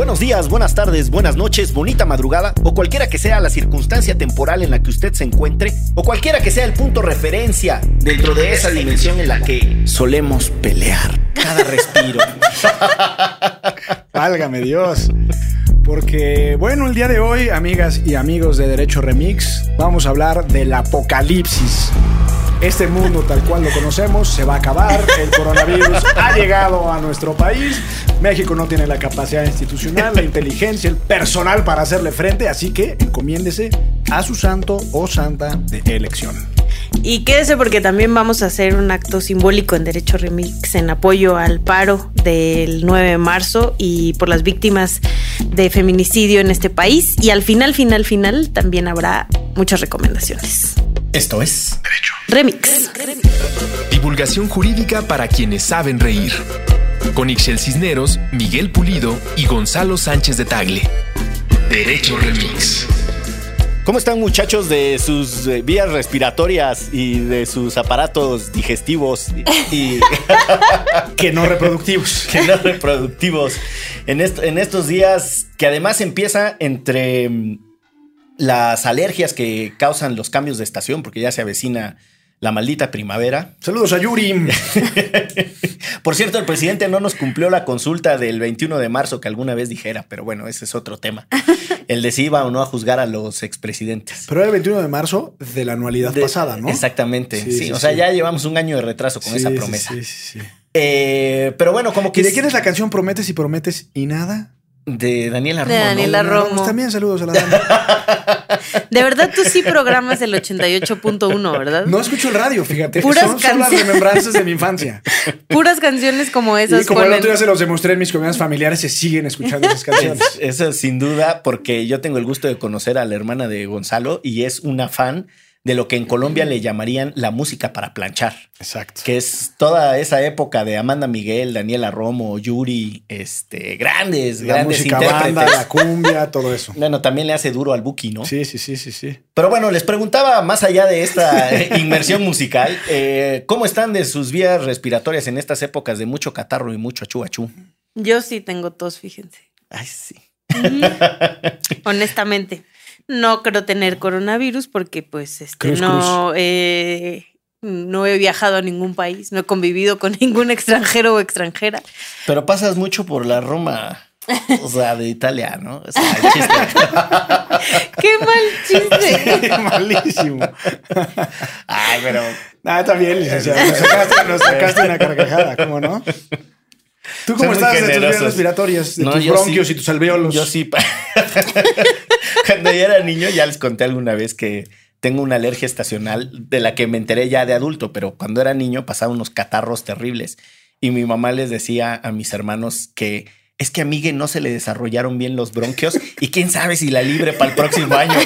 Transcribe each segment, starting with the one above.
Buenos días, buenas tardes, buenas noches, bonita madrugada o cualquiera que sea la circunstancia temporal en la que usted se encuentre o cualquiera que sea el punto referencia dentro de esa dimensión en la que solemos pelear cada respiro. Válgame Dios. Porque, bueno, el día de hoy, amigas y amigos de Derecho Remix, vamos a hablar del apocalipsis. Este mundo tal cual lo conocemos se va a acabar, el coronavirus ha llegado a nuestro país, México no tiene la capacidad institucional, la inteligencia, el personal para hacerle frente, así que encomiéndese a su santo o santa de elección. Y quédese porque también vamos a hacer un acto simbólico en Derecho Remix en apoyo al paro del 9 de marzo y por las víctimas de feminicidio en este país. Y al final, final, final también habrá muchas recomendaciones. Esto es Derecho Remix. Divulgación jurídica para quienes saben reír. Con Ixel Cisneros, Miguel Pulido y Gonzalo Sánchez de Tagle. Derecho Remix. ¿Cómo están muchachos de sus eh, vías respiratorias y de sus aparatos digestivos y, Que no reproductivos. que no reproductivos en, est- en estos días que además empieza entre mm, las alergias que causan los cambios de estación porque ya se avecina la maldita primavera? Saludos a Yuri. Por cierto, el presidente no nos cumplió la consulta del 21 de marzo que alguna vez dijera, pero bueno, ese es otro tema. El de si iba o no a juzgar a los expresidentes. Pero era el 21 de marzo de la anualidad De- pasada, ¿no? Exactamente. Sí, Sí, sí, o sea, sí. ya llevamos un año de retraso con esa promesa. Sí, sí, sí. Eh, pero bueno, como que ¿Y de quién es la canción Prometes y Prometes y nada? De Daniela De Romo. ¿no? Daniela No, Romo. pues también saludos a la dama. De verdad, tú sí programas el 88.1, ¿verdad? No escucho el radio, fíjate. Puras son, son las canciones. remembranzas de mi infancia. Puras canciones como Y esas. como con el otro día se los demostré en mis comidas familiares, se siguen escuchando esas canciones. Es- Eso sin duda, porque yo tengo el gusto de conocer a la hermana de Gonzalo y es una fan de lo que en Colombia le llamarían la música para planchar. Exacto. que es toda esa época de Amanda Miguel, Daniela Romo, Yuri, este, grandes, La grandes música intérpretes. banda, la cumbia, todo eso. Bueno, también le hace duro al Buki, ¿no? Sí, sí, sí, sí, sí. Pero bueno, les preguntaba, más allá de esta eh, inmersión musical, eh, ¿cómo están de sus vías respiratorias en estas épocas de mucho catarro y mucho achú achú? Yo sí tengo tos, fíjense. Ay, sí. Honestamente. No creo tener coronavirus porque, pues, este, Cruz, no, eh, no he viajado a ningún país, no he convivido con ningún extranjero o extranjera. Pero pasas mucho por la Roma, o sea, de Italia, ¿no? O sea, el chiste. ¡Qué mal chiste! Malísimo. Ay, pero Ah, está bien, licenciado. Nos sacaste, nos sacaste una carcajada, ¿cómo no? ¿Tú Son cómo muy estás de tus vías de No, tus bronquios sí. y tus alveolos? Yo sí. Cuando yo era niño ya les conté alguna vez que tengo una alergia estacional de la que me enteré ya de adulto, pero cuando era niño pasaba unos catarros terribles. Y mi mamá les decía a mis hermanos que es que a Migue no se le desarrollaron bien los bronquios y quién sabe si la libre para el próximo año.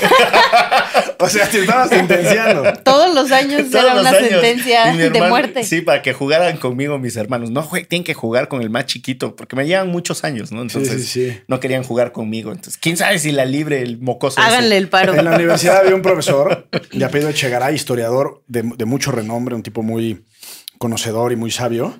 O sea, te estabas sentenciando. Todos los años Todos era los una años. sentencia de muerte. Sí, para que jugaran conmigo mis hermanos. No, jue- tienen que jugar con el más chiquito porque me llevan muchos años, ¿no? Entonces sí, sí. no querían jugar conmigo. Entonces, quién sabe si la libre el mocoso. ese. Háganle el paro. En la universidad había un profesor de apellido Echegaray, historiador de, de mucho renombre, un tipo muy conocedor y muy sabio.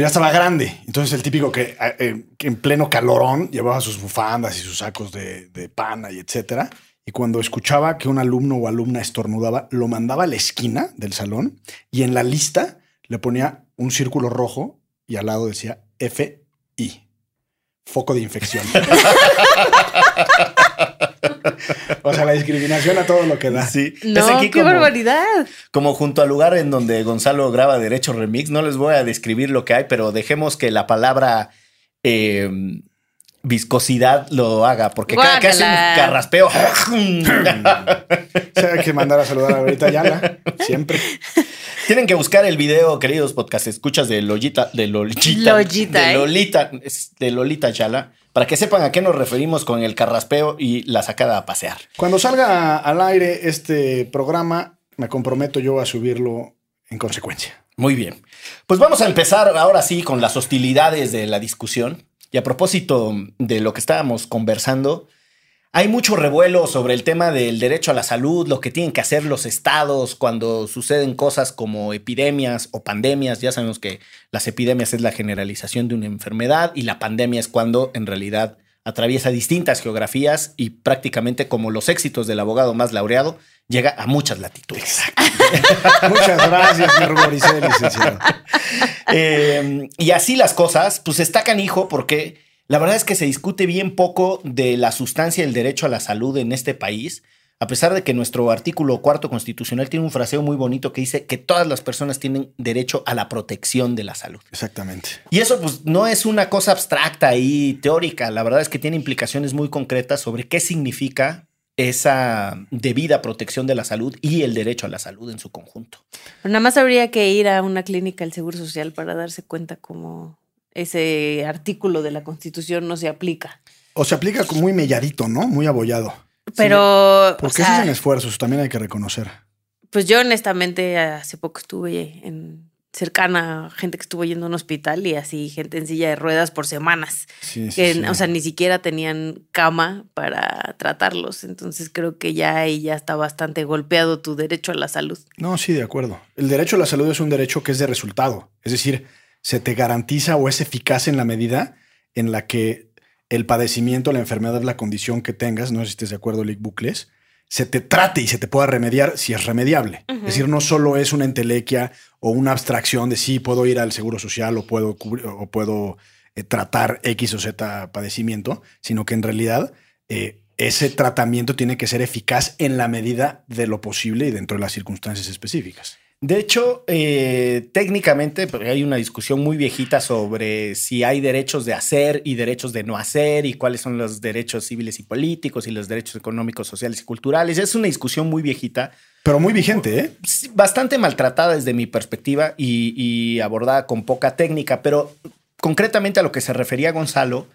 Ya estaba grande. Entonces el típico que, eh, que en pleno calorón llevaba sus bufandas y sus sacos de, de pana y etcétera. Y cuando escuchaba que un alumno o alumna estornudaba, lo mandaba a la esquina del salón y en la lista le ponía un círculo rojo y al lado decía FI. Foco de infección. o sea, la discriminación a todo lo que da. Sí. Es No, aquí qué como- barbaridad. Como junto al lugar en donde Gonzalo graba Derecho Remix, no les voy a describir lo que hay, pero dejemos que la palabra eh, viscosidad lo haga, porque cada que hace un carraspeo. O sea, hay que mandar a saludar a Ahorita Yala, siempre. Tienen que buscar el video, queridos podcast escuchas de Lolita, de Lolita, Lollita, de ¿eh? Lolita, es de Lolita Yala, para que sepan a qué nos referimos con el carraspeo y la sacada a pasear. Cuando salga al aire este programa, me comprometo yo a subirlo en consecuencia. Muy bien. Pues vamos a empezar ahora sí con las hostilidades de la discusión. Y a propósito de lo que estábamos conversando, hay mucho revuelo sobre el tema del derecho a la salud, lo que tienen que hacer los estados cuando suceden cosas como epidemias o pandemias. Ya sabemos que las epidemias es la generalización de una enfermedad y la pandemia es cuando en realidad atraviesa distintas geografías y prácticamente como los éxitos del abogado más laureado, llega a muchas latitudes. Muchas gracias, me ruboricé, licenciado. Eh, y así las cosas, pues está canijo porque la verdad es que se discute bien poco de la sustancia del derecho a la salud en este país, a pesar de que nuestro artículo cuarto constitucional tiene un fraseo muy bonito que dice que todas las personas tienen derecho a la protección de la salud. Exactamente. Y eso pues no es una cosa abstracta y teórica, la verdad es que tiene implicaciones muy concretas sobre qué significa esa debida protección de la salud y el derecho a la salud en su conjunto. Pero nada más habría que ir a una clínica del Seguro Social para darse cuenta cómo ese artículo de la Constitución no se aplica. O se aplica como muy melladito, ¿no? Muy abollado. Pero, o Porque sea, esos son esfuerzos, también hay que reconocer. pues yo honestamente hace poco estuve en cercana a gente que estuvo yendo a un hospital y así gente en silla de ruedas por semanas. Sí, sí, que, sí. O sea, ni siquiera tenían cama para tratarlos. Entonces creo que ya ahí ya está bastante golpeado tu derecho a la salud. No, sí, de acuerdo. El derecho a la salud es un derecho que es de resultado. Es decir, se te garantiza o es eficaz en la medida en la que el padecimiento, la enfermedad, la condición que tengas, no sé si estés de acuerdo, Lick Bucles, se te trate y se te pueda remediar si es remediable. Es decir, no solo es una entelequia o una abstracción de sí, puedo ir al seguro social o puedo, cubrir- o puedo eh, tratar X o Z padecimiento, sino que en realidad eh, ese tratamiento tiene que ser eficaz en la medida de lo posible y dentro de las circunstancias específicas. De hecho, eh, técnicamente porque hay una discusión muy viejita sobre si hay derechos de hacer y derechos de no hacer y cuáles son los derechos civiles y políticos y los derechos económicos, sociales y culturales. Es una discusión muy viejita, Pero muy vigente, ¿eh? bastante maltratada desde mi perspectiva y, y abordada con poca técnica, pero concretamente a lo que se refería Gonzalo,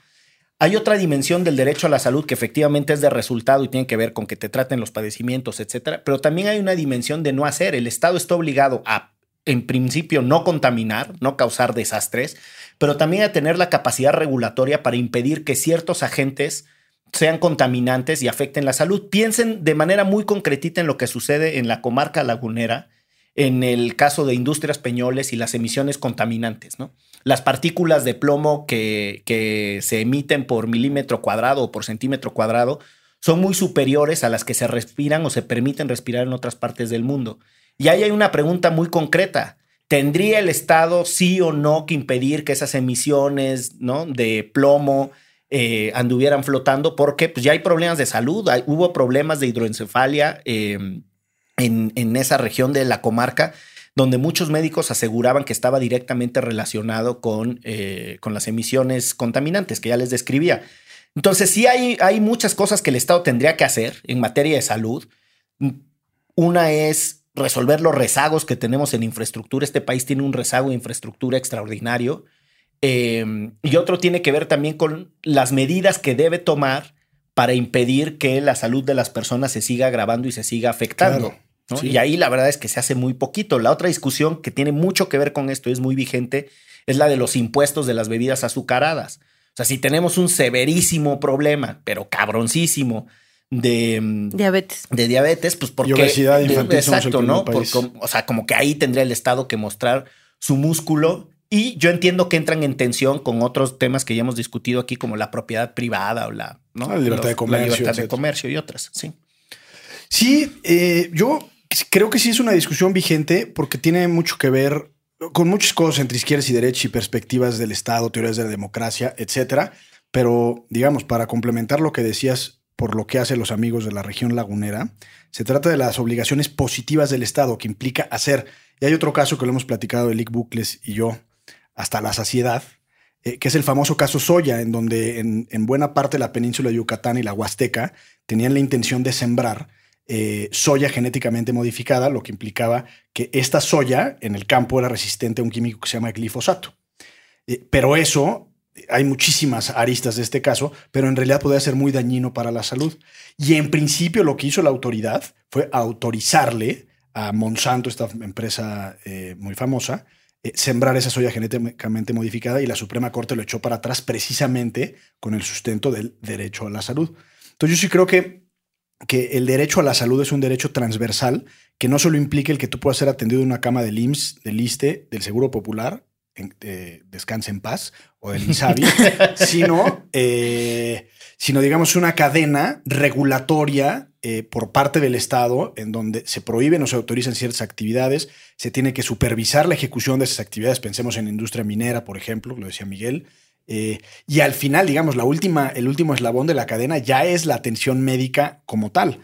hay otra dimensión del derecho a la salud que efectivamente es de resultado y tiene que ver con que te traten los padecimientos, etcétera. Pero también hay una dimensión de no hacer. El Estado está obligado a, en principio, no contaminar, no causar desastres, pero también a tener la capacidad regulatoria para impedir que ciertos agentes sean contaminantes y afecten la salud. Piensen de manera muy concretita en lo que sucede en la comarca lagunera, en el caso de Industrias Peñoles y las emisiones contaminantes, ¿no? Las partículas de plomo que, se emiten por milímetro cuadrado o por centímetro cuadrado son muy superiores a las que se respiran o se permiten respirar en otras partes del mundo. Y ahí hay una pregunta muy concreta. ¿Tendría el Estado sí o no que impedir que esas emisiones ¿no? de plomo eh, anduvieran flotando? Porque pues, ya hay problemas de salud, hubo problemas de hidroencefalia eh, en, esa región de la comarca donde muchos médicos aseguraban que estaba directamente relacionado con, eh, con las emisiones contaminantes que ya les describía. Entonces, sí hay, hay muchas cosas que el Estado tendría que hacer en materia de salud. Una es resolver los rezagos que tenemos en infraestructura. Este país tiene un rezago de infraestructura extraordinario. Eh, y otro tiene que ver también con las medidas que debe tomar para impedir que la salud de las personas se siga agravando y se siga afectando. Claro, ¿no? sí. Y ahí la verdad es que se hace muy poquito. La otra discusión que tiene mucho que ver con esto y es muy vigente es la de los impuestos de las bebidas azucaradas. O sea, si tenemos un severísimo problema, pero cabroncísimo, de, mm, Diabetes. de diabetes, pues porque... obesidad infantil somos el Exacto, ¿no? Por- o sea, como que ahí tendría el Estado que mostrar su músculo y yo entiendo que entran en tensión con otros temas que ya hemos discutido aquí, como la propiedad privada o la, ¿no? La libertad de comercio, La libertad de comercio y otras, sí. Sí, eh, yo creo que sí es una discusión vigente porque tiene mucho que ver con muchas cosas entre izquierdas y derechas y perspectivas del Estado, teorías de la democracia, etcétera. Pero, digamos, para complementar lo que decías por lo que hacen los amigos de la región lagunera, se trata de las obligaciones positivas del Estado que implica hacer. Y hay otro caso que lo hemos platicado Elic Bucles y yo hasta la saciedad, eh, que es el famoso caso Soya, en donde en, en buena parte de la península de Yucatán y la Huasteca tenían la intención de sembrar eh, soya genéticamente modificada, lo que implicaba que esta soya en el campo era resistente a un químico que se llama glifosato. Eh, pero eso, hay muchísimas aristas de este caso, pero en realidad podría ser muy dañino para la salud. Y en principio lo que hizo la autoridad fue autorizarle a Monsanto, esta empresa eh, muy famosa, sembrar esa soya genéticamente modificada y la Suprema Corte lo echó para atrás precisamente con el sustento del derecho a la salud. Entonces yo sí creo que, que el derecho a la salud es un derecho transversal que no solo implica el que tú puedas ser atendido en una cama del IMSS, del ISTE, del Seguro Popular en- eh, descanse en paz o del INSABI, sino, eh, sino digamos una cadena regulatoria eh, por parte del Estado en donde se prohíben o se autorizan ciertas actividades, se tiene que supervisar la ejecución de esas actividades, pensemos en la industria minera, por ejemplo, lo decía Miguel, eh, y al final, digamos, la última, el último eslabón de la cadena ya es la atención médica como tal.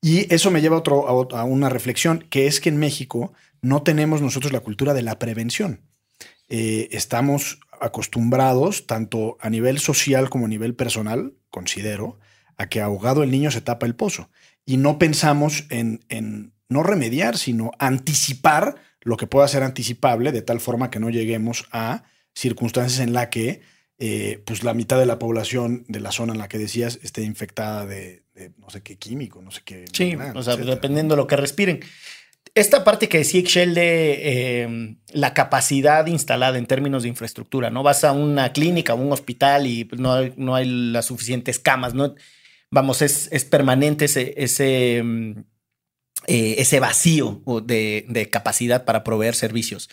Y eso me lleva a, otro, a una reflexión, que es que en México no tenemos nosotros la cultura de la prevención. Eh, estamos acostumbrados, tanto a nivel social como a nivel personal, considero, a que ahogado el niño se tapa el pozo. Y no pensamos en, en no remediar, sino anticipar lo que pueda ser anticipable, de tal forma que no lleguemos a circunstancias en la que eh, pues la mitad de la población de la zona en la que decías esté infectada de, de no sé qué químico, no sé qué. Sí, o sea, etcétera. dependiendo de lo que respiren. Esta parte que decía Excel de eh, la capacidad instalada en términos de infraestructura, ¿no? Vas a una clínica o un hospital y no hay, no hay las suficientes camas, ¿no? Vamos, es, es permanente ese, ese, mm, eh, ese vacío de, de capacidad para proveer servicios.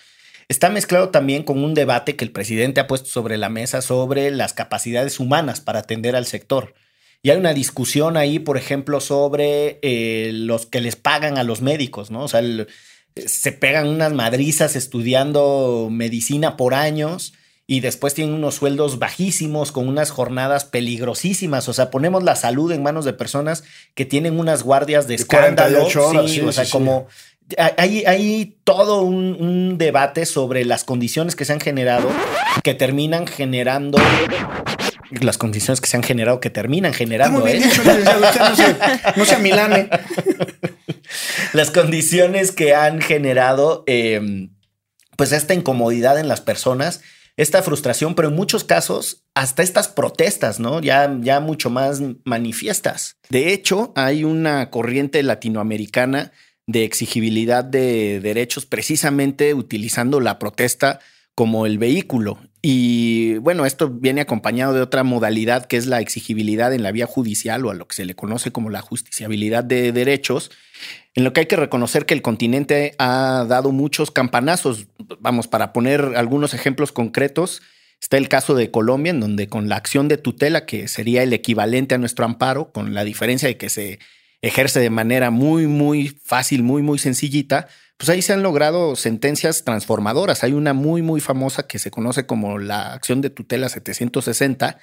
Está mezclado también con un debate que el presidente ha puesto sobre la mesa sobre las capacidades humanas para atender al sector. Y hay una discusión ahí, por ejemplo, sobre eh, los que les pagan a los médicos, ¿no? O sea, el- se pegan unas madrizas estudiando medicina por años y después tienen unos sueldos bajísimos con unas jornadas peligrosísimas. O sea, ponemos la salud en manos de personas que tienen unas guardias de escándalo. 48 horas, sí, sí, o sea, sí. como hay, hay todo un, un debate sobre las condiciones que se han generado que terminan generando las condiciones que se han generado que terminan generando ¿eh? no se, no se amilane. las condiciones que han generado eh, pues esta incomodidad en las personas, esta frustración, pero en muchos casos hasta estas protestas, ¿no? Ya, ya mucho más manifiestas. De hecho, hay una corriente latinoamericana de exigibilidad de derechos precisamente utilizando la protesta como el vehículo. Y bueno, esto viene acompañado de otra modalidad que es la exigibilidad en la vía judicial o a lo que se le conoce como la justiciabilidad de derechos, en lo que hay que reconocer que el continente ha dado muchos campanazos. Vamos, para poner algunos ejemplos concretos, está el caso de Colombia, en donde con la acción de tutela, que sería el equivalente a nuestro amparo, con la diferencia de que se ejerce de manera muy, muy fácil, muy, muy sencillita, pues ahí se han logrado sentencias transformadoras. Hay una muy, muy famosa que se conoce como la acción de tutela 760,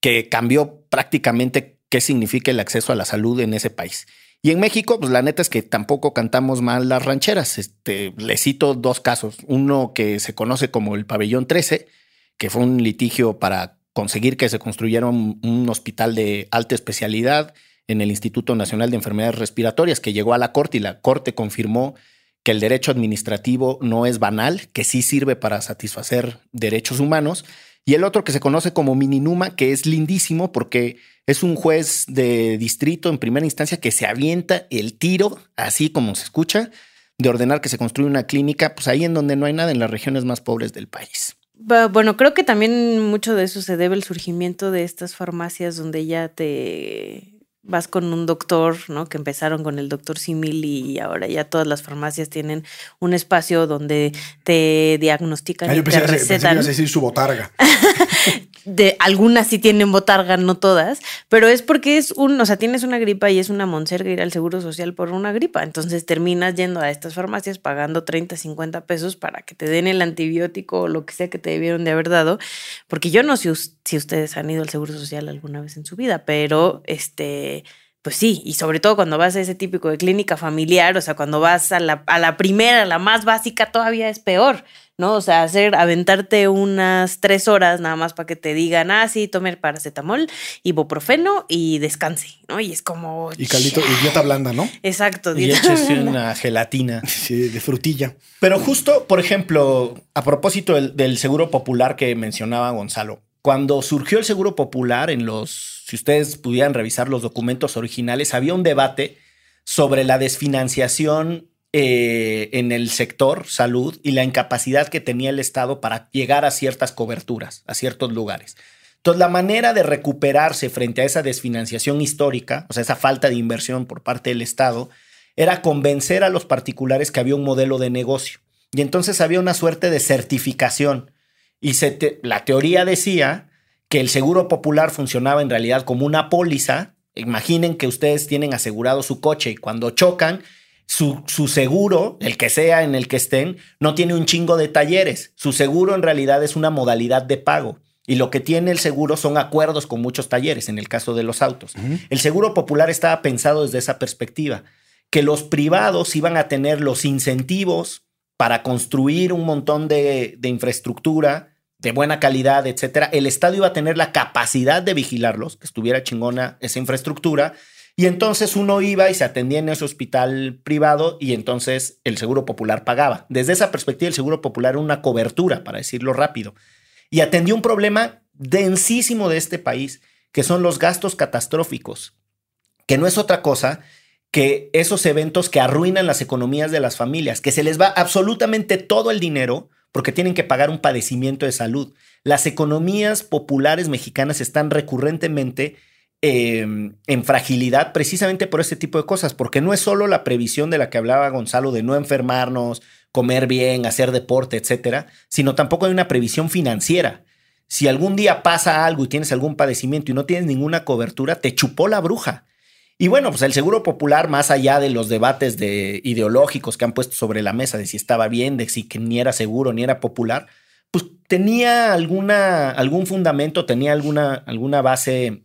que cambió prácticamente qué significa el acceso a la salud en ese país. Y en México, pues la neta es que tampoco cantamos mal las rancheras. Este, le cito dos casos. Uno que se conoce como el pabellón 13, que fue un litigio para conseguir que se construyera un, un hospital de alta especialidad en el Instituto Nacional de Enfermedades Respiratorias, que llegó a la Corte y la Corte confirmó que el derecho administrativo no es banal, que sí sirve para satisfacer derechos humanos. Y el otro que se conoce como Mininuma, que es lindísimo porque es un juez de distrito en primera instancia que se avienta el tiro, así como se escucha, de ordenar que se construya una clínica, pues ahí en donde no hay nada, en las regiones más pobres del país. Bu- Bueno, creo que también mucho de eso se debe al surgimiento de estas farmacias donde ya te vas con un doctor, ¿no? Que empezaron con el doctor Simil y ahora ya todas las farmacias tienen un espacio donde te diagnostican Ah, y yo te pensé, pensé que recetan. a decir su botarga. de algunas sí tienen botarga, no todas, pero es porque es un, o sea, tienes una gripa y es una monserga ir al seguro social por una gripa. Entonces terminas yendo a estas farmacias pagando 30, 50 pesos para que te den el antibiótico o lo que sea que te debieron de haber dado. Porque yo no sé si ustedes han ido al seguro social alguna vez en su vida, pero este. Pues sí, y sobre todo cuando vas a ese típico de clínica familiar, o sea, cuando vas a la, a la primera, la más básica, todavía es peor, ¿no? O sea, hacer, aventarte unas tres horas nada más para que te digan, ah, sí, tome el paracetamol, ibuprofeno y descanse, ¿no? Y es como... Y caldito, y dieta blanda, ¿no? Exacto. Y dieta échese blanda. una gelatina. Sí, de frutilla. Pero justo, por ejemplo, a propósito del, del seguro popular que mencionaba Gonzalo, cuando surgió el seguro popular en los, si ustedes pudieran revisar los documentos originales, había un debate sobre la desfinanciación eh, en el sector salud y la incapacidad que tenía el Estado para llegar a ciertas coberturas, a ciertos lugares. Entonces, la manera de recuperarse frente a esa desfinanciación histórica, o sea, esa falta de inversión por parte del Estado, era convencer a los particulares que había un modelo de negocio. Y entonces había una suerte de certificación Y la teoría decía que el seguro popular funcionaba en realidad como una póliza. Imaginen que ustedes tienen asegurado su coche y cuando chocan, su, su, seguro, el que sea en el que estén, no tiene un chingo de talleres. Su seguro en realidad es una modalidad de pago. Y lo que tiene el seguro son acuerdos con muchos talleres, en el caso de los autos. El seguro popular estaba pensado desde esa perspectiva, que los privados iban a tener los incentivos para construir un montón de, de infraestructura de buena calidad, etcétera. El Estado iba a tener la capacidad de vigilarlos, que estuviera chingona esa infraestructura. Y entonces uno iba y se atendía en ese hospital privado y entonces el Seguro Popular pagaba. Desde esa perspectiva, el Seguro Popular era una cobertura, para decirlo rápido y atendió un problema densísimo de este país, que son los gastos catastróficos, que no es otra cosa que esos eventos que arruinan las economías de las familias, que se les va absolutamente todo el dinero porque tienen que pagar un padecimiento de salud. Las economías populares mexicanas están recurrentemente em, en fragilidad precisamente por este tipo de cosas, porque no es solo la previsión de la que hablaba Gonzalo de no enfermarnos, comer bien, hacer deporte, etcétera, sino tampoco hay una previsión financiera. Si algún día pasa algo y tienes algún padecimiento y no tienes ninguna cobertura, te chupó la bruja. Y bueno, pues el seguro popular, más allá de los debates de ideológicos que han puesto sobre la mesa de si estaba bien, de si ni era seguro ni era popular, pues tenía alguna, algún fundamento, tenía alguna, alguna base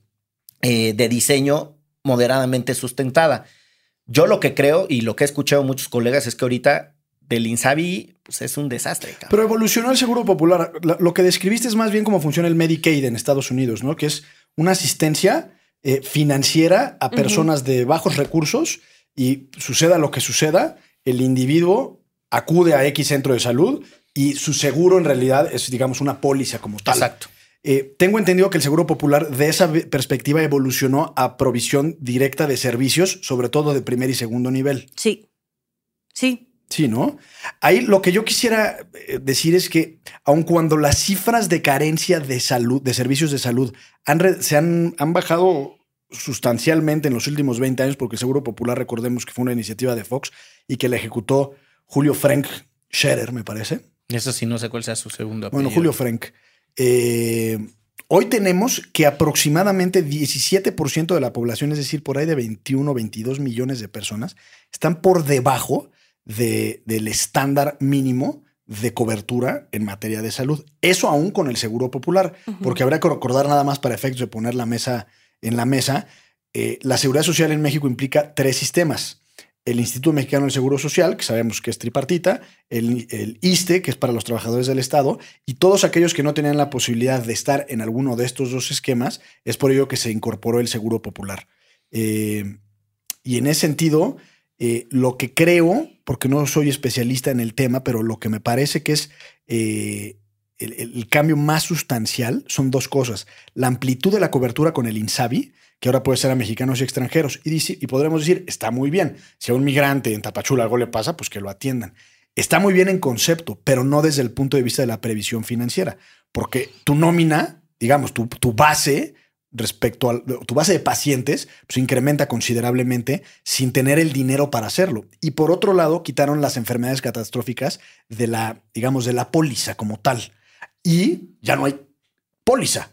eh, de diseño moderadamente sustentada. Yo lo que creo y lo que he escuchado muchos colegas es que ahorita del Insabi, pues es un desastre. Pero evolucionó el Seguro Popular. Lo que describiste es más bien cómo funciona el Medicaid en Estados Unidos, ¿no? Que es una asistencia eh, financiera a personas de bajos recursos y suceda lo que suceda, el individuo acude a X centro de salud y su seguro en realidad es, digamos, una póliza como tal. Exacto. Eh, tengo entendido que el Seguro Popular de esa perspectiva evolucionó a provisión directa de servicios, sobre todo de primer y segundo nivel. Sí. Sí, Sí, ¿no? Ahí lo que yo quisiera eh, decir es que, aun cuando las cifras de carencia de salud, de servicios de salud, han se han, han, bajado sustancialmente en los últimos 20 años, porque Seguro Popular, recordemos que fue una iniciativa de Fox y que la ejecutó Julio Frank Scherer, me parece. Eso sí, no sé cuál sea su segundo apellido. Bueno, Julio Frank. Eh, hoy tenemos que aproximadamente 17% de la población, es decir, por ahí de 21 22 millones de personas, están por debajo del estándar mínimo de cobertura en materia de salud. Eso aún con el seguro popular, porque habrá que recordar nada más para efectos de poner la mesa en la mesa. Eh, la seguridad social en México implica tres sistemas. El Instituto Mexicano del Seguro Social, que sabemos que es tripartita, el, el, ISTE, que es para los trabajadores del Estado, y todos aquellos que no tenían la posibilidad de estar en alguno de estos dos esquemas, es por ello que se incorporó el Seguro Popular. Eh, y en ese sentido, eh, lo que creo, porque no soy especialista en el tema, pero lo que me parece que es eh, el, cambio más sustancial son dos cosas. La amplitud de la cobertura con el INSABI, que ahora puede ser a mexicanos y extranjeros. Y, y podremos decir, está muy bien. Si a un migrante en Tapachula algo le pasa, pues que lo atiendan. Está muy bien en concepto, pero no desde el punto de vista de la previsión financiera, porque tu nómina, digamos, tu base respecto a tu base de pacientes, pues incrementa considerablemente sin tener el dinero para hacerlo. Y por otro lado, quitaron las enfermedades catastróficas de la, digamos, de la póliza como tal. Y ya no hay póliza.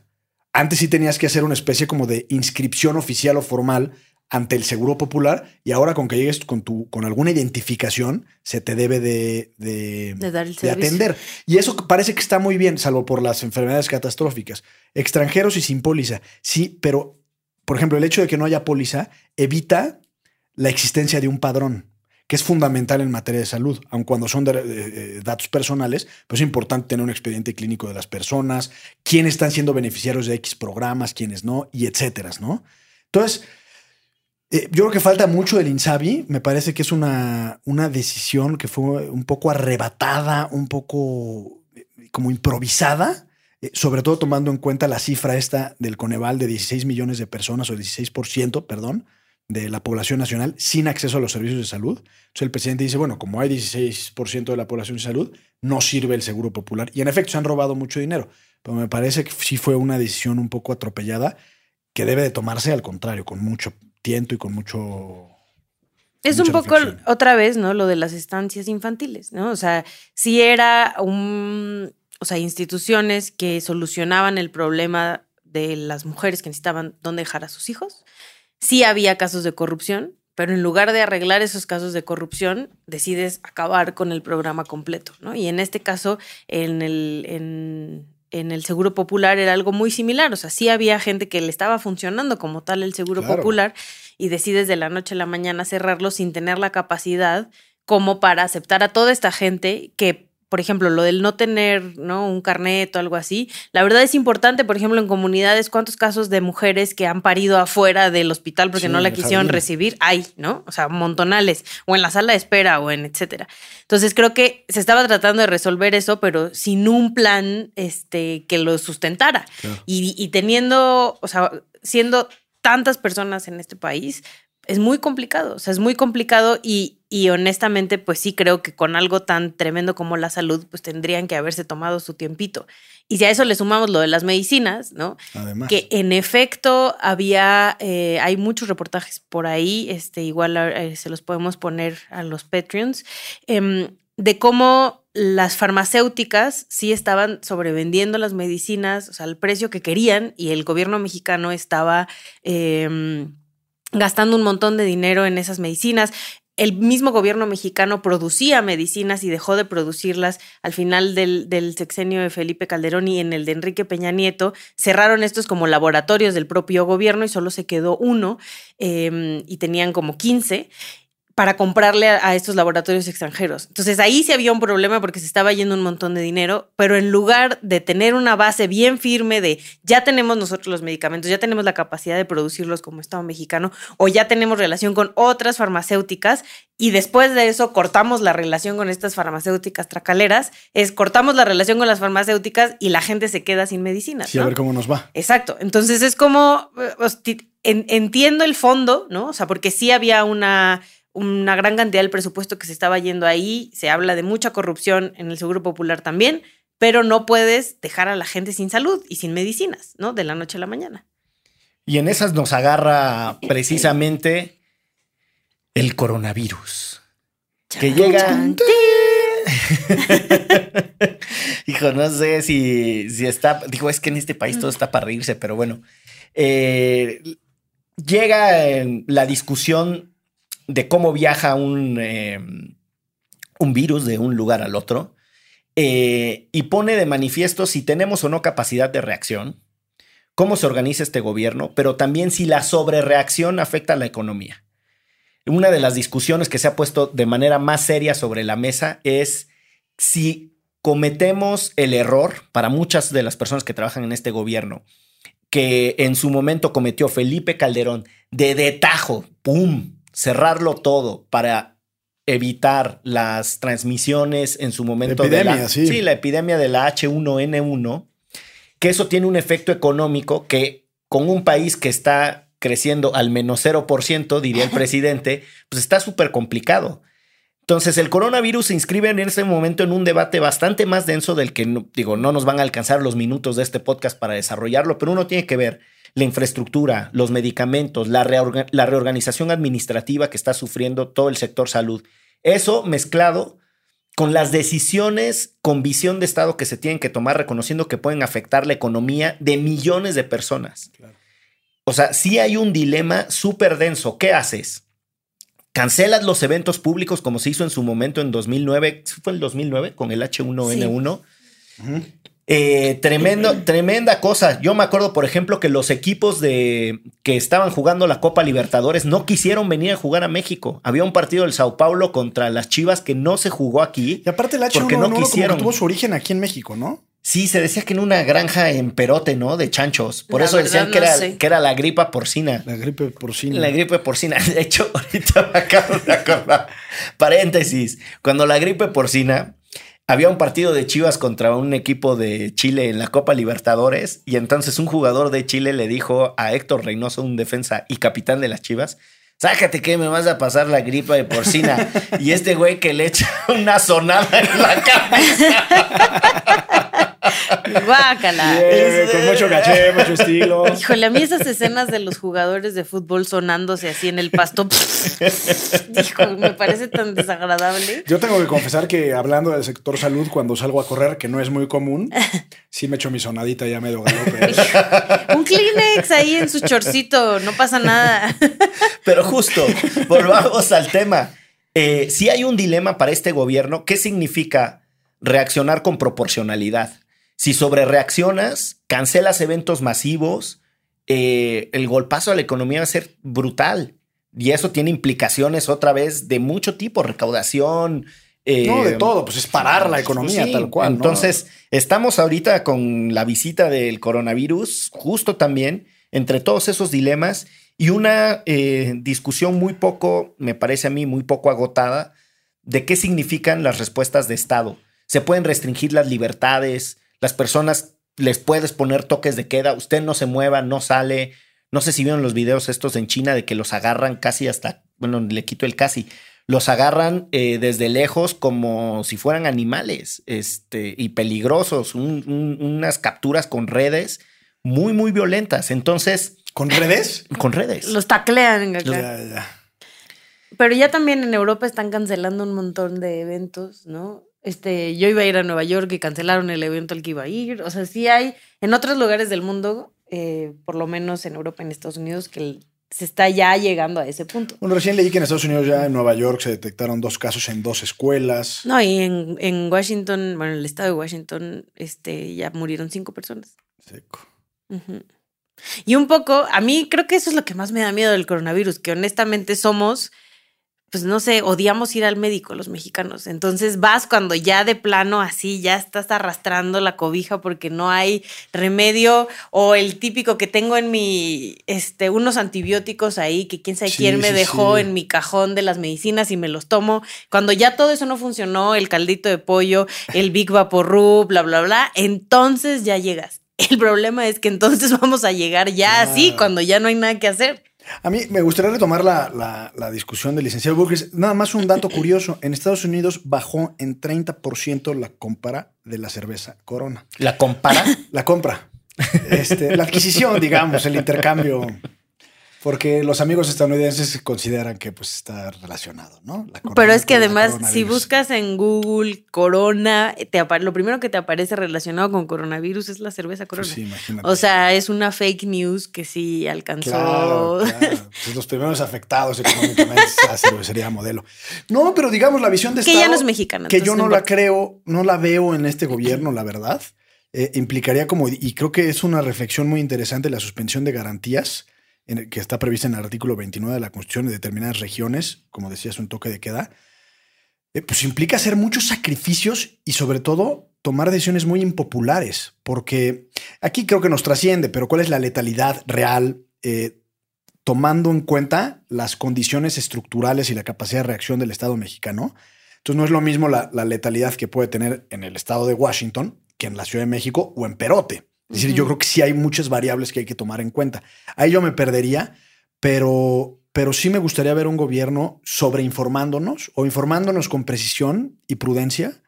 Antes sí tenías que hacer una especie como de inscripción oficial o formal ante el Seguro Popular y ahora con que llegues con, tu, con alguna identificación se te debe de, de, atender. Y eso parece que está muy bien, salvo por las enfermedades catastróficas. Extranjeros y sin póliza, sí, pero por ejemplo el hecho de que no haya póliza evita la existencia de un padrón que es fundamental en materia de salud, aun cuando son datos personales, pues es importante tener un expediente clínico de las personas, quiénes están siendo beneficiarios de X programas, quiénes no, y etcétera, ¿no? Entonces, eh, yo creo que falta mucho del Insabi. Me parece que es una, una decisión que fue un poco arrebatada, un poco eh, como improvisada, eh, sobre todo tomando en cuenta la cifra esta del Coneval de 16 millones de personas o 16%, perdón, de la población nacional sin acceso a los servicios de salud. Entonces el presidente dice, bueno, como hay 16% de la población de salud, no sirve el seguro popular. Y en efecto se han robado mucho dinero. Pero me parece que sí fue una decisión un poco atropellada que debe de tomarse al contrario, con mucho tiento y con mucho... Es un poco otra vez, ¿no? Lo de las estancias infantiles, ¿no? O sea, si era un, o sea, instituciones que solucionaban el problema de las mujeres que necesitaban dónde dejar a sus hijos. Sí había casos de corrupción, pero en lugar de arreglar esos casos de corrupción, decides acabar con el programa completo, ¿no? Y en este caso, en el, en, en el Seguro Popular era algo muy similar, o sea, sí había gente que le estaba funcionando como tal el Seguro Claro. Popular y decides de la noche a la mañana cerrarlo sin tener la capacidad como para aceptar a toda esta gente que por ejemplo, lo del no tener ¿no? un carnet o algo así, la verdad es importante, por ejemplo, en comunidades, cuántos casos de mujeres que han parido afuera del hospital porque Sí, no la quisieron recibir, hay, ¿no? O sea, montonales, o en la sala de espera, o en etcétera. Entonces creo que se estaba tratando de resolver eso, pero sin un plan este, que lo sustentara. Claro. Y, y teniendo, o sea, siendo tantas personas en este país, es muy complicado, o sea, es muy complicado y, y honestamente, pues sí creo que con algo tan tremendo como la salud, pues tendrían que haberse tomado su tiempito. Y si a eso le sumamos lo de las medicinas, ¿no? Además. Que en efecto había, eh, hay muchos reportajes por ahí, este, igual eh, se los podemos poner a los Patreons, em, de cómo las farmacéuticas sí estaban sobrevendiendo las medicinas, o sea, al precio que querían, y el gobierno mexicano estaba em, gastando un montón de dinero en esas medicinas. El mismo gobierno mexicano producía medicinas y dejó de producirlas al final del, del sexenio de Felipe Calderón y en el de Enrique Peña Nieto. Cerraron estos como laboratorios del propio gobierno y solo se quedó uno eh, y tenían como 15 para comprarle a, a, estos laboratorios extranjeros. Entonces ahí sí había un problema porque se estaba yendo un montón de dinero, pero en lugar de tener una base bien firme de ya tenemos nosotros los medicamentos, ya tenemos la capacidad de producirlos como Estado mexicano, o ya tenemos relación con otras farmacéuticas, y después de eso cortamos la relación con estas farmacéuticas tracaleras, es cortamos la relación con las farmacéuticas y la gente se queda sin medicinas. Sí, ¿no? a ver cómo nos va. Exacto. Entonces es como, en, entiendo el fondo, ¿no? O sea, porque sí había una una gran cantidad del presupuesto que se estaba yendo ahí, se habla de mucha corrupción en el Seguro Popular también, pero no puedes dejar a la gente sin salud y sin medicinas, ¿no? De la noche a la mañana. Y en esas nos agarra precisamente el coronavirus. Que llega... Hijo, no sé si, si está... Digo, es que en este país todo está para reírse, pero bueno. Eh, llega la discusión de cómo viaja un, eh, un virus de un lugar al otro eh, y pone de manifiesto si tenemos o no capacidad de reacción, cómo se organiza este gobierno, pero también si la sobrereacción afecta a la economía. Una de las discusiones que se ha puesto de manera más seria sobre la mesa es si cometemos el error para muchas de las personas que trabajan en este gobierno que en su momento cometió Felipe Calderón de detajo, ¡pum!, cerrarlo todo para evitar las transmisiones en su momento epidemia, de la, sí. sí, la epidemia de la H1N1, que eso tiene un efecto económico que con un país que está creciendo al menos 0%, diría el presidente, pues está súper complicado. Entonces, el coronavirus se inscribe en este momento en un debate bastante más denso del que, no, digo, no nos van a alcanzar los minutos de este podcast para desarrollarlo, pero uno tiene que ver la infraestructura, los medicamentos, la, reorga la reorganización administrativa que está sufriendo todo el sector salud. Eso mezclado con las decisiones con visión de Estado que se tienen que tomar, reconociendo que pueden afectar la economía de millones de personas. Claro. O sea, sí hay un dilema súper denso. ¿Qué haces? Cancelas los eventos públicos como se hizo en su momento en 2009, fue el 2009 con el H1N1. Sí. Uh -huh. eh, tremendo, tremenda cosa. Yo me acuerdo, por ejemplo, que los equipos de que estaban jugando la Copa Libertadores no quisieron venir a jugar a México. Había un partido del Sao Paulo contra las Chivas que no se jugó aquí. Y aparte el H1N1 porque no quisieron. Como tuvo su origen aquí en México, ¿no? Sí, se decía que en una granja en Perote, ¿no? De chanchos. Por la eso decían no que, era, sé. que era la gripa porcina. La gripe porcina. La gripe porcina. De hecho, ahorita me acabo de acordar. Paréntesis. Cuando la gripe porcina, había un partido de Chivas contra un equipo de Chile en la Copa Libertadores. Y entonces un jugador de Chile le dijo a Héctor Reynoso, un defensa y capitán de las Chivas, sácate que me vas a pasar la gripa de porcina. y este güey que le echa una sonada en la cabeza. Guácala. Bien, con mucho caché, mucho estilo. Híjole, a mí esas escenas de los jugadores de fútbol sonándose así en el pasto, híjole, me parece tan desagradable. Yo tengo que confesar que hablando del sector salud, cuando salgo a correr, que no es muy común, sí me echo mi sonadita ya medio galope. Un Kleenex ahí en su chorcito, no pasa nada. Pero justo, volvamos al tema. Eh, si hay un dilema para este gobierno, ¿qué significa reaccionar con proporcionalidad? Si sobre reaccionas, cancelas eventos masivos, eh, el golpazo a la economía va a ser brutal. Y eso tiene implicaciones otra vez de mucho tipo, recaudación. eh, No, de todo, pues es parar la economía sí, tal cual. ¿no? Entonces, estamos ahorita con la visita del coronavirus, justo también, entre todos esos dilemas y una eh, discusión muy poco, me parece a mí, muy poco agotada de qué significan las respuestas de Estado. Se pueden restringir las libertades, las personas les puedes poner toques de queda, usted no se mueva, no sale. No sé si vieron los videos estos en China de que los agarran casi hasta, bueno, le quito el casi, los agarran eh, desde lejos como si fueran animales este, y peligrosos, un- un- unas capturas con redes muy, muy violentas. Entonces, ¿Con redes? con redes. Los taclean acá. Ya, ya. Pero ya también en Europa están cancelando un montón de eventos, ¿no? Este, yo iba a ir a Nueva York y cancelaron el evento al que iba a ir. O sea, sí hay en otros lugares del mundo, eh, por lo menos en Europa, en Estados Unidos, que se está ya llegando a ese punto. Bueno, recién leí que en Estados Unidos ya en Nueva York se detectaron dos casos en dos escuelas. No, y en, en Washington, bueno, en el estado de Washington, este, ya murieron cinco personas. Seco. Y un poco, a mí creo que eso es lo que más me da miedo del coronavirus, que honestamente somos, pues no sé, odiamos ir al médico los mexicanos. Entonces vas cuando ya de plano así, ya estás arrastrando la cobija porque no hay remedio o el típico que tengo en mi, este, unos antibióticos ahí que quién sabe Sí, quién me sí, dejó sí. en mi cajón de las medicinas y me los tomo. Cuando ya todo eso no funcionó, el caldito de pollo, el Big Vaporub, bla, bla, bla, entonces ya llegas. El problema es que entonces vamos a llegar ya así, Claro. cuando ya no hay nada que hacer. A mí me gustaría retomar la, la- la discusión del licenciado Burgess. Nada más un dato curioso. En Estados Unidos bajó en 30% la compra de la cerveza Corona. La compara. La compra. Este, la adquisición, digamos, el intercambio. Porque los amigos estadounidenses consideran que pues está relacionado, ¿no? La corona Pero es que además, si buscas en Google corona, te lo primero que te aparece relacionado con coronavirus es la cerveza corona. Pues sí, imagínate. O sea, es una fake news que sí alcanzó. Claro, claro. Pues los primeros afectados económicamente es la cervecería modelo. No, pero digamos la visión de Que Estado. ya no es mexicana, Que yo no no la creo, no la veo en este gobierno, la verdad. Eh, implicaría como, y creo que es una reflexión muy interesante la suspensión de garantías que está prevista en el artículo 29 de la Constitución de determinadas regiones, como decías, un toque de queda. Eh, pues implica hacer muchos sacrificios y sobre todo tomar decisiones muy impopulares, porque aquí creo que nos trasciende, pero ¿cuál es la letalidad real? eh, tomando en cuenta las condiciones estructurales y la capacidad de reacción del Estado mexicano. Entonces no es lo mismo la, la letalidad que puede tener en el Estado de Washington que en la Ciudad de México o en Perote. Es decir, yo creo que sí hay muchas variables que hay que tomar en cuenta. Ahí yo me perdería, pero, pero sí me gustaría ver un gobierno sobreinformándonos o informándonos con precisión y prudencia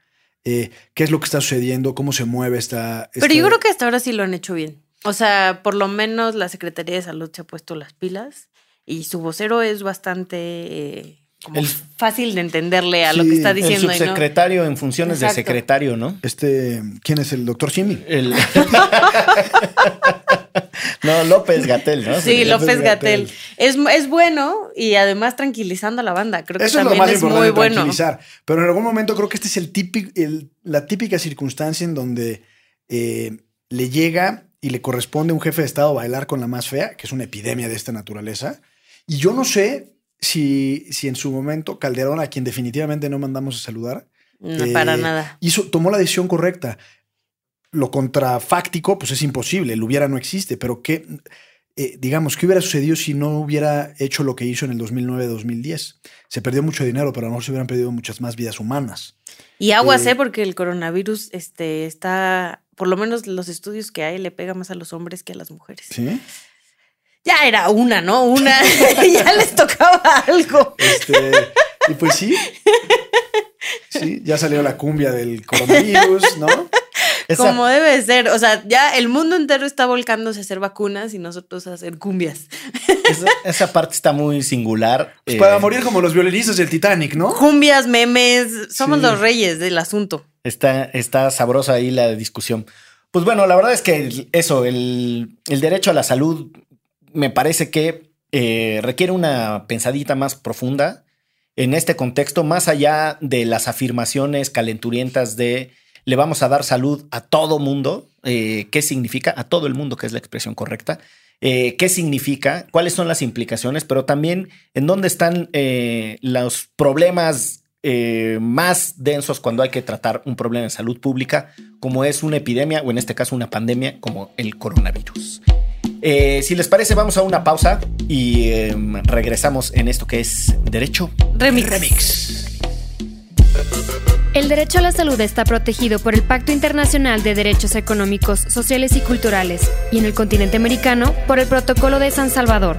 eh, qué es lo que está sucediendo, cómo se mueve esta... Pero yo creo que hasta ahora sí lo han hecho bien. O sea, por lo menos la Secretaría de Salud se ha puesto las pilas y su vocero es bastante eh, como El- fácil de entenderle a lo que está el El diciendo. y no- subsecretario en funciones de secretario, ¿no? Este, ¿Quién es el doctor Simi? El- no, López Gatel, ¿no? Sí, López. Gatel. Es, es bueno y además tranquilizando a la banda. Creo que Eso es lo más es, importante, muy bueno. tranquilizar. Pero en algún momento creo que este es el típico, el- la típica circunstancia en donde eh, le llega y le corresponde a un jefe de Estado bailar con la más fea, que es una epidemia de esta naturaleza. Y yo no sé si, si en su momento Calderón, a quien definitivamente no mandamos a saludar, No, eh, para nada. hizo, tomó la decisión correcta. Lo contrafáctico, pues es imposible, el hubiera no existe, pero qué, eh, digamos, ¿qué hubiera sucedido si no hubiera hecho lo que hizo en el 2009-2010? Se perdió mucho dinero, pero a lo mejor se hubieran perdido muchas más vidas humanas. Y aguas, eh, ¿eh? Porque el coronavirus este, está, por lo menos los estudios que hay, le pega más a los hombres que a las mujeres. ¿Sí? Ya era una, ¿no? Una. ya les tocaba algo. Este, y pues sí. Sí, ya salió la cumbia del coronavirus, ¿no? Esa- Como debe ser. O sea, ya el mundo entero está volcándose a hacer vacunas y nosotros a hacer cumbias. esa, esa parte está muy singular. Pues Eh, para morir como los violinistas del Titanic, ¿no? Cumbias, memes, somos Sí. los reyes del asunto. Está, está sabrosa ahí la discusión. Pues bueno, la verdad es que el- eso, el, el derecho a la salud, me parece que eh, requiere una pensadita más profunda en este contexto, más allá de las afirmaciones calenturientas de le vamos a dar salud a todo mundo. eh, ¿Qué significa? A todo el mundo, que es la expresión correcta. Eh, ¿Qué significa? ¿Cuáles son las implicaciones? Pero también en dónde están los problemas más densos cuando hay que tratar un problema de salud pública, como es una epidemia o en este caso una pandemia como el coronavirus. Eh, si les parece, vamos a una pausa y eh, regresamos en esto que es Derecho Remix. El derecho a la salud está protegido por el Pacto Internacional de Derechos Económicos, Sociales y Culturales y en el continente americano por el Protocolo de San Salvador.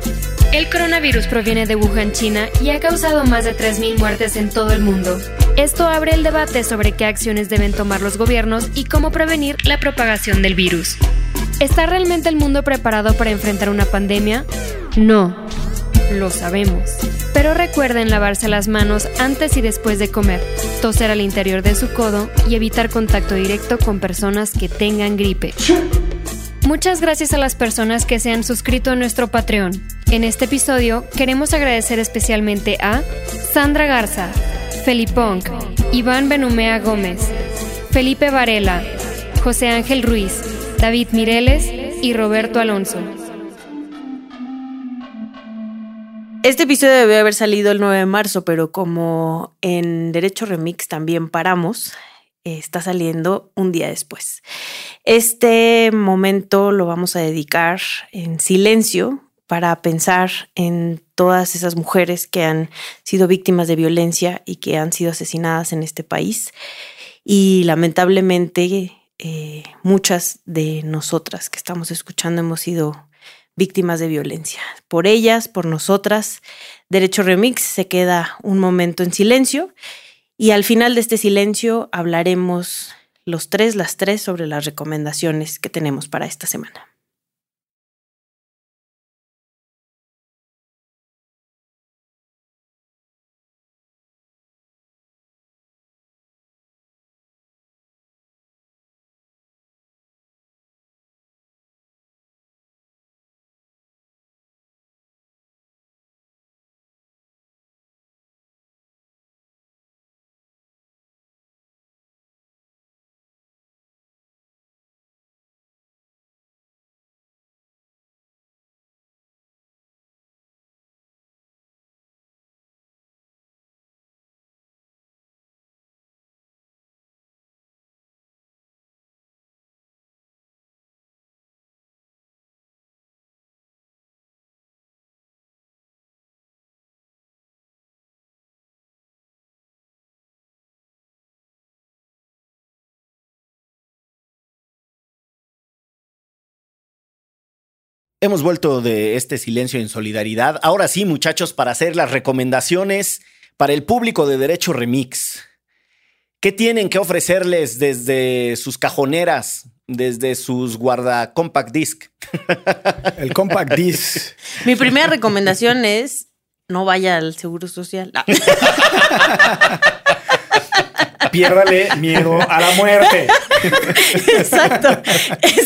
El coronavirus proviene de Wuhan, China y ha causado más de 3.000 muertes en todo el mundo. Esto abre el debate sobre qué acciones deben tomar los gobiernos y cómo prevenir la propagación del virus. ¿Está realmente el mundo preparado para enfrentar una pandemia? No, lo sabemos. Pero recuerden lavarse las manos antes y después de comer, toser al interior de su codo y evitar contacto directo con personas que tengan gripe. Muchas gracias a las personas que se han suscrito a nuestro Patreon. En este episodio queremos agradecer especialmente a Sandra Garza, Felipong, Iván Benumea Gómez, Felipe Varela, José Ángel Ruiz, David Mireles y Roberto Alonso. Este episodio debió haber salido el 9 de marzo, pero como en Derecho Remix también paramos, eh, está saliendo un día después. Este momento lo vamos a dedicar en silencio para pensar en todas esas mujeres que han sido víctimas de violencia y que han sido asesinadas en este país. Y lamentablemente eh, muchas de nosotras que estamos escuchando hemos sido víctimas de violencia. Por ellas, por nosotras, Derecho Remix se queda un momento en silencio y al final de este silencio hablaremos los tres, las tres, sobre las recomendaciones que tenemos para esta semana. Hemos vuelto de este silencio en solidaridad. Ahora sí, muchachos, para hacer las recomendaciones para el público de Derecho Remix. ¿Qué tienen que ofrecerles desde sus cajoneras, desde sus guarda compact disc? El compact disc. Mi primera recomendación es no vaya al Seguro Social. Piérdale miedo a la muerte. Exacto.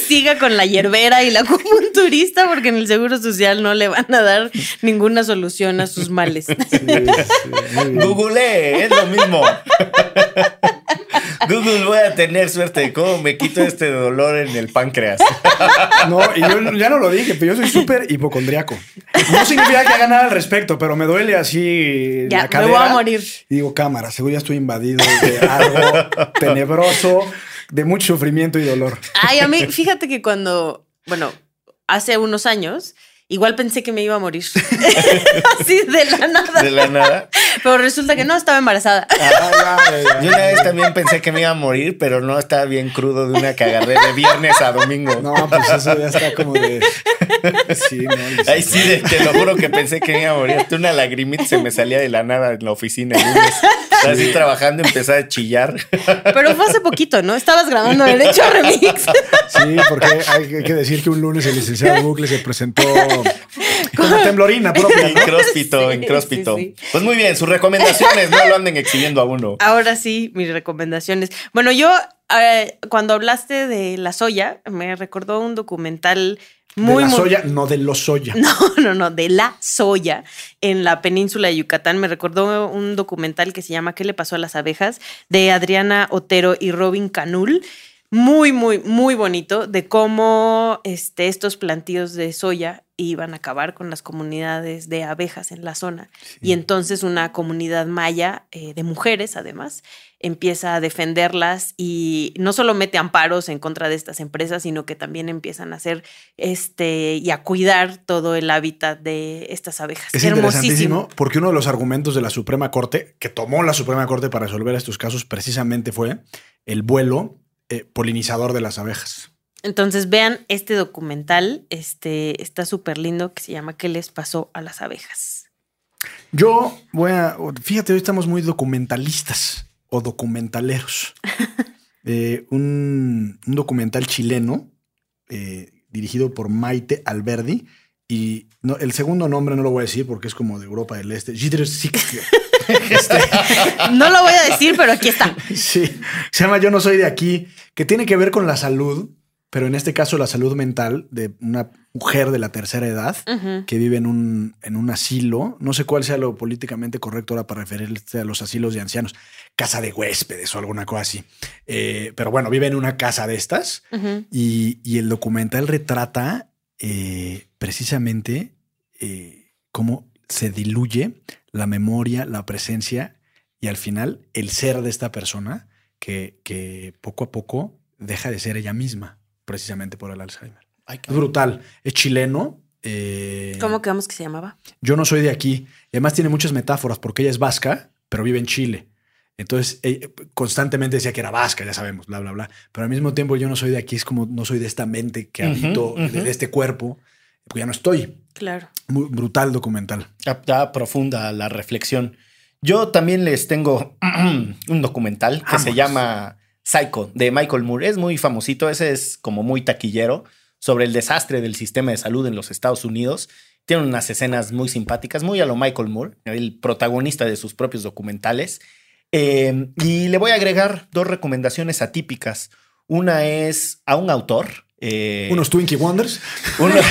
Siga con la hierbera y la acupunturista porque en el Seguro Social no le van a dar ninguna solución a sus males. Sí. Google, es lo mismo. Google, voy a tener suerte. ¿Cómo me quito este dolor en el páncreas? No, y yo ya no lo dije, pero yo soy súper hipocondriaco. No significa que haga nada al respecto, pero me duele así Ya, la me cadera. voy a morir. Y digo, cámara, seguro ya estoy invadido de algo tenebroso, de mucho sufrimiento y dolor. Ay, a mí, fíjate que cuando, bueno, hace unos años, igual pensé que me iba a morir. Así de la nada. De la nada. Pero resulta que no, estaba embarazada. Yo una vez también pensé que me iba a morir, pero no estaba bien crudo de una que agarré de viernes a domingo. No, pues eso ya está como de. Sí, no. Ay, sí, de- te lo juro que pensé que me iba a morir. Hasta una lagrimita se me salía de la nada en la oficina el lunes. Estaba Así trabajando, empecé a chillar. Pero fue hace poquito, ¿no? Estabas grabando Derecho Remix. Sí, porque hay que- decir que un lunes el licenciado Bucle se presentó con la temblorina propia. En ¿no? Cróspito, Sí, en Cróspito. sí, sí. Pues muy bien, sus recomendaciones no lo anden exhibiendo a uno. Ahora sí, mis recomendaciones. Bueno, yo eh, cuando hablaste de la soya, me recordó un documental muy, de la muy- soya, no de los soya. No, no, no, de la soya en la península de Yucatán. Me recordó un documental que se llama ¿Qué le pasó a las abejas? de Adriana Otero y Robin Canul. Muy, muy, muy bonito de cómo este, estos plantíos de soya iban a acabar con las comunidades de abejas en la zona. Y entonces una comunidad maya eh, de mujeres, además, empieza a defenderlas y no solo mete amparos en contra de estas empresas, sino que también empiezan a hacer este y a cuidar todo el hábitat de estas abejas. Es interesantísimo porque uno de los argumentos de la Suprema Corte, que tomó la Suprema Corte para resolver estos casos, precisamente fue el vuelo eh, polinizador de las abejas. Entonces vean este documental, este está súper lindo que se llama ¿Qué les pasó a las abejas? Yo voy a. Fíjate, hoy estamos muy documentalistas o documentaleros. Eh, un, un documental chileno eh, dirigido por Maite Alberdi. Y no, el segundo nombre no lo voy a decir porque es como de Europa del Este. Este, No lo voy a decir, pero aquí está. sí, se llama Yo no soy de aquí, que tiene que ver con la salud, pero en este caso la salud mental de una mujer de la tercera edad que vive en un, en un asilo. No sé cuál sea lo políticamente correcto ahora para referirse a los asilos de ancianos. Casa de huéspedes o alguna cosa así. Eh, pero bueno, vive en una casa de estas y, y el documental retrata eh, precisamente eh, cómo se diluye la memoria, la presencia y al final el ser de esta persona que, que poco a poco deja de ser ella misma, precisamente por el Alzheimer. Ay, Es brutal. Es chileno. eh, ¿Cómo quedamos que se llamaba? Yo no soy de aquí. Y además tiene muchas metáforas porque ella es vasca, pero vive en Chile. Entonces, ella constantemente decía que era vasca, ya sabemos, bla, bla, bla. Pero al mismo tiempo yo no soy de aquí, es como no soy de esta mente que habito, de- este cuerpo, porque ya no estoy. Claro. Muy brutal documental. Está profunda la reflexión. Yo también les tengo un documental que se llama Psycho de Michael Moore. Es muy famosito, ese es como muy taquillero sobre el desastre del sistema de salud en los Estados Unidos. Tiene unas escenas muy simpáticas, muy a lo Michael Moore, el protagonista de sus propios documentales. Eh, y le voy a agregar dos recomendaciones atípicas. Una es a un autor. eh, Unos Twinkie Wonders. uno-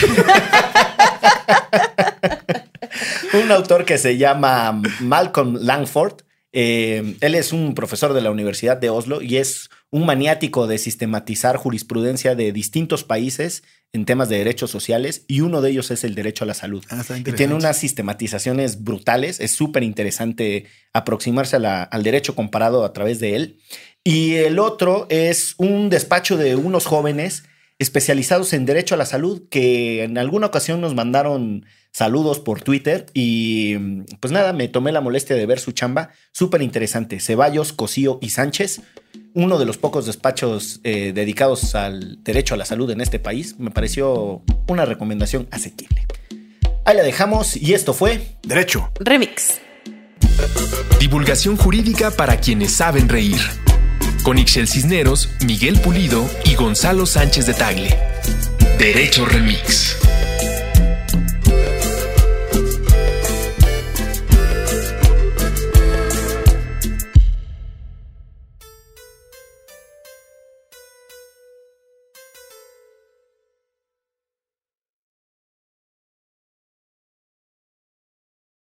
un autor que se llama Malcolm Langford. Eh, él es un profesor de la Universidad de Oslo y es un maniático de sistematizar jurisprudencia de distintos países en temas de derechos sociales y uno de ellos es el derecho a la salud. Ah, Y tiene unas sistematizaciones brutales. Es súper interesante aproximarse a la- al derecho comparado a través de él. Y el otro es un despacho de unos jóvenes especializados en derecho a la salud que en alguna ocasión nos mandaron saludos por Twitter y pues nada, me tomé la molestia de ver su chamba. Súper interesante. Ceballos, Cosío y Sánchez, uno de los pocos despachos eh, dedicados al derecho a la salud en este país. Me pareció una recomendación asequible. Ahí la dejamos y esto fue Derecho. Remix. Divulgación jurídica para quienes saben reír. Con Ixel Cisneros, Miguel Pulido y Gonzalo Sánchez de Tagle. Derecho Remix.